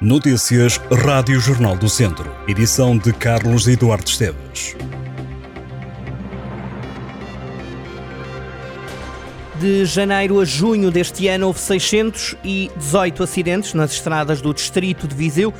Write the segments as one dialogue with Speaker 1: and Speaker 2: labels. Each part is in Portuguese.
Speaker 1: Notícias Rádio Jornal do Centro. Edição de Carlos Eduardo Esteves.
Speaker 2: De janeiro a junho deste ano houve 618 acidentes nas estradas do distrito de Viseu.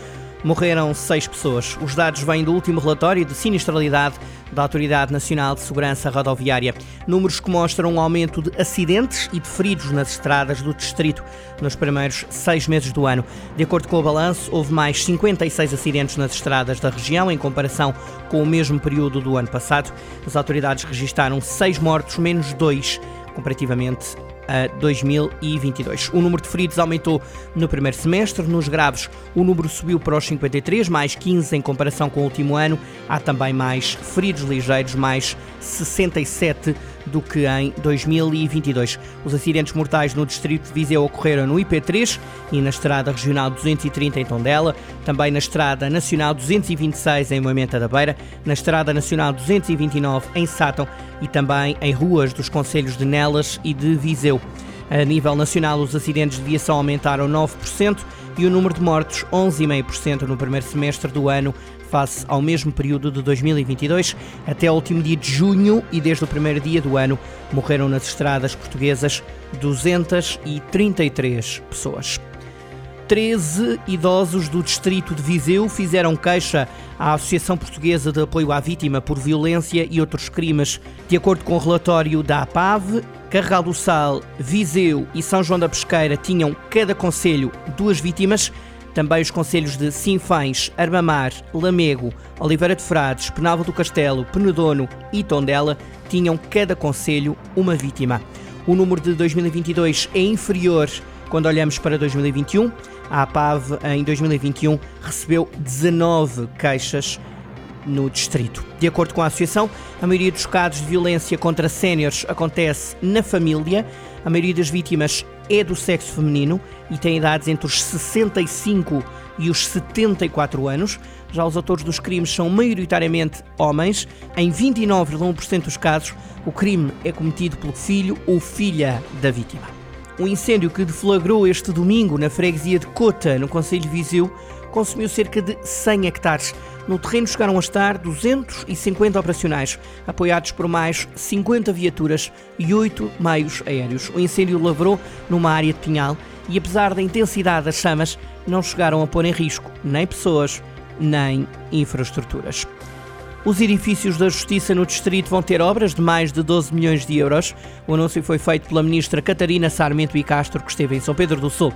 Speaker 2: Morreram seis pessoas. Os dados vêm do último relatório de sinistralidade da Autoridade Nacional de Segurança Rodoviária. Números que mostram um aumento de acidentes e de feridos nas estradas do distrito nos primeiros seis meses do ano. De acordo com o balanço, houve mais 56 acidentes nas estradas da região em comparação com o mesmo período do ano passado. As autoridades registaram seis mortos, menos dois comparativamente a 2022. O número de feridos aumentou no primeiro semestre. Nos graves, o número subiu para os 53, mais 15 em comparação com o último ano. Há também mais feridos ligeiros, mais 67 do que em 2022. Os acidentes mortais no distrito de Viseu ocorreram no IP3 e na estrada regional 230 em Tondela, também na estrada nacional 226 em Moimenta da Beira, na estrada nacional 229 em Sátão e também em ruas dos concelhos de Nelas e de Viseu. A nível nacional, os acidentes de viação aumentaram 9% e o número de mortos 11,5% no primeiro semestre do ano, face ao mesmo período de 2022. Até ao último dia de junho e desde o primeiro dia do ano, morreram nas estradas portuguesas 233 pessoas. 13 idosos do distrito de Viseu fizeram queixa à Associação Portuguesa de Apoio à Vítima por Violência e Outros Crimes. De acordo com o relatório da APAV, Carregal do Sal, Viseu e São João da Pesqueira tinham cada conselho duas vítimas. Também os conselhos de Sinfães, Armamar, Lamego, Oliveira de Frades, Penalva do Castelo, Penedono e Tondela tinham cada conselho uma vítima. O número de 2022 é inferior quando olhamos para 2021. A APAV, em 2021, recebeu 19 queixas no distrito. De acordo com a associação, a maioria dos casos de violência contra séniores acontece na família. A maioria das vítimas é do sexo feminino e tem idades entre os 65 e os 74 anos. Já os autores dos crimes são maioritariamente homens. Em 29,1% dos casos, o crime é cometido pelo filho ou filha da vítima. Um incêndio que deflagrou este domingo na freguesia de Cota, no Conselho de Viseu, consumiu cerca de 100 hectares. No terreno chegaram a estar 250 operacionais, apoiados por mais 50 viaturas e 8 meios aéreos. O incêndio lavrou numa área de pinhal e, apesar da intensidade das chamas, não chegaram a pôr em risco nem pessoas nem infraestruturas. Os edifícios da Justiça no Distrito vão ter obras de mais de 12 milhões de euros. O anúncio foi feito pela ministra Catarina Sarmento e Castro, que esteve em São Pedro do Sul.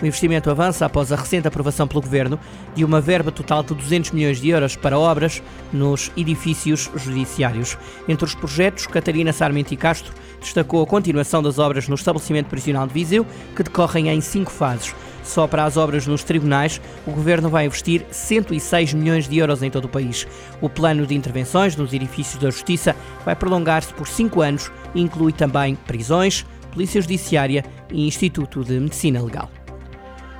Speaker 2: O investimento avança após a recente aprovação pelo Governo de uma verba total de 200 milhões de euros para obras nos edifícios judiciários. Entre os projetos, Catarina Sarmento e Castro destacou a continuação das obras no estabelecimento prisional de Viseu, que decorrem em cinco fases. Só para as obras nos tribunais, o Governo vai investir 106 milhões de euros em todo o país. O plano de intervenções nos edifícios da Justiça vai prolongar-se por cinco anos e inclui também prisões, Polícia Judiciária e Instituto de Medicina Legal.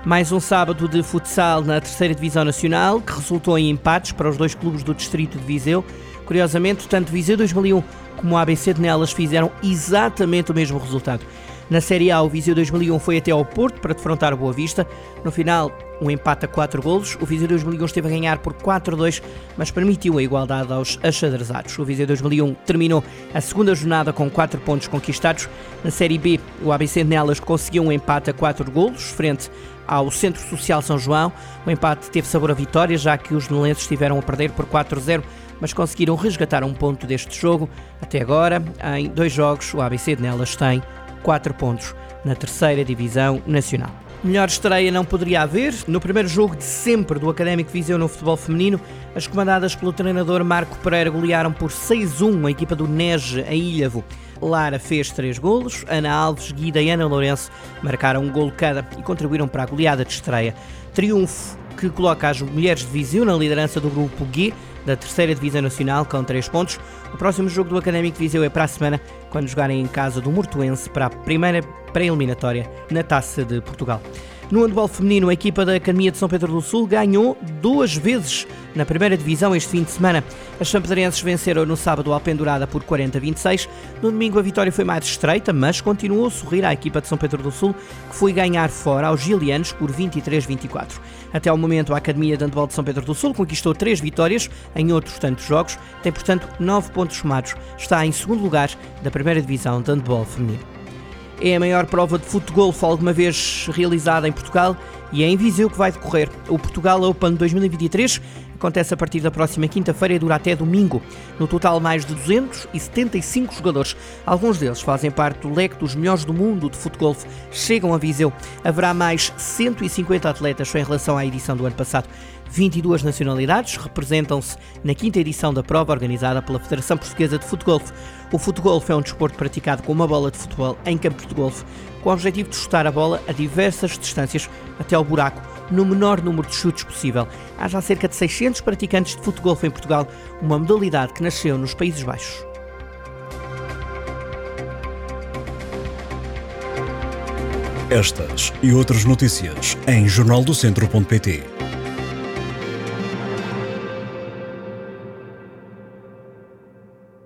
Speaker 2: Mais um sábado de futsal na terceira Divisão Nacional, que resultou em empates para os dois clubes do Distrito de Viseu. Curiosamente, tanto Viseu 2001 como o ABC de Nelas fizeram exatamente o mesmo resultado. Na Série A, o Viseu 2001 foi até ao Porto para defrontar o Boa Vista. No final, um empate a 4 golos. O Viseu 2001 esteve a ganhar por 4-2, mas permitiu a igualdade aos achadrezados. O Viseu 2001 terminou a segunda jornada com 4 pontos conquistados. Na Série B, o ABC Nelas conseguiu um empate a 4 golos, frente ao Centro Social São João. O empate teve sabor a vitória, já que os nelenses estiveram a perder por 4-0 mas conseguiram resgatar um ponto deste jogo. Até agora, em dois jogos, o ABC de Nelas tem 4 pontos na terceira divisão nacional. Melhor estreia não poderia haver. No primeiro jogo de sempre do Académico Viseu no futebol feminino, as comandadas pelo treinador Marco Pereira golearam por 6-1 a equipa do Nege a Ilhavo. Lara fez três golos, Ana Alves, Guida e Ana Lourenço marcaram um golo cada e contribuíram para a goleada de estreia. Triunfo que coloca as mulheres de Viseu na liderança do grupo G da terceira Divisão Nacional com 3 pontos. O próximo jogo do Académico Viseu é para a semana, quando jogarem em casa do Mortuense para a primeira pré-eliminatória na Taça de Portugal. No handball feminino, a equipa da Academia de São Pedro do Sul ganhou duas vezes na primeira divisão este fim de semana. As champedrenses venceram no sábado a Alpendurada por 40-26. No domingo a vitória foi mais estreita, mas continuou a sorrir à equipa de São Pedro do Sul, que foi ganhar fora aos gilianos por 23-24. Até ao momento a Academia de Handball de São Pedro do Sul conquistou três vitórias em outros tantos jogos, tem portanto nove pontos somados. Está em segundo lugar da primeira divisão de handball feminino. É a maior prova de futebol alguma vez realizada em Portugal e é em Viseu que vai decorrer. O Portugal Open 2023 acontece a partir da próxima quinta-feira e dura até domingo. No total, mais de 275 jogadores. Alguns deles fazem parte do leque dos melhores do mundo de futebol. Chegam a Viseu. Haverá mais 150 atletas em relação à edição do ano passado. 22 nacionalidades representam-se na quinta edição da prova organizada pela Federação Portuguesa de Futebol. O futebol é um desporto praticado com uma bola de futebol em campos de golfe, com o objetivo de chutar a bola a diversas distâncias até ao buraco, no menor número de chutes possível. Há já cerca de 600 praticantes de futebol em Portugal, uma modalidade que nasceu nos Países Baixos.
Speaker 1: Estas e outras notícias em jornaldocentro.pt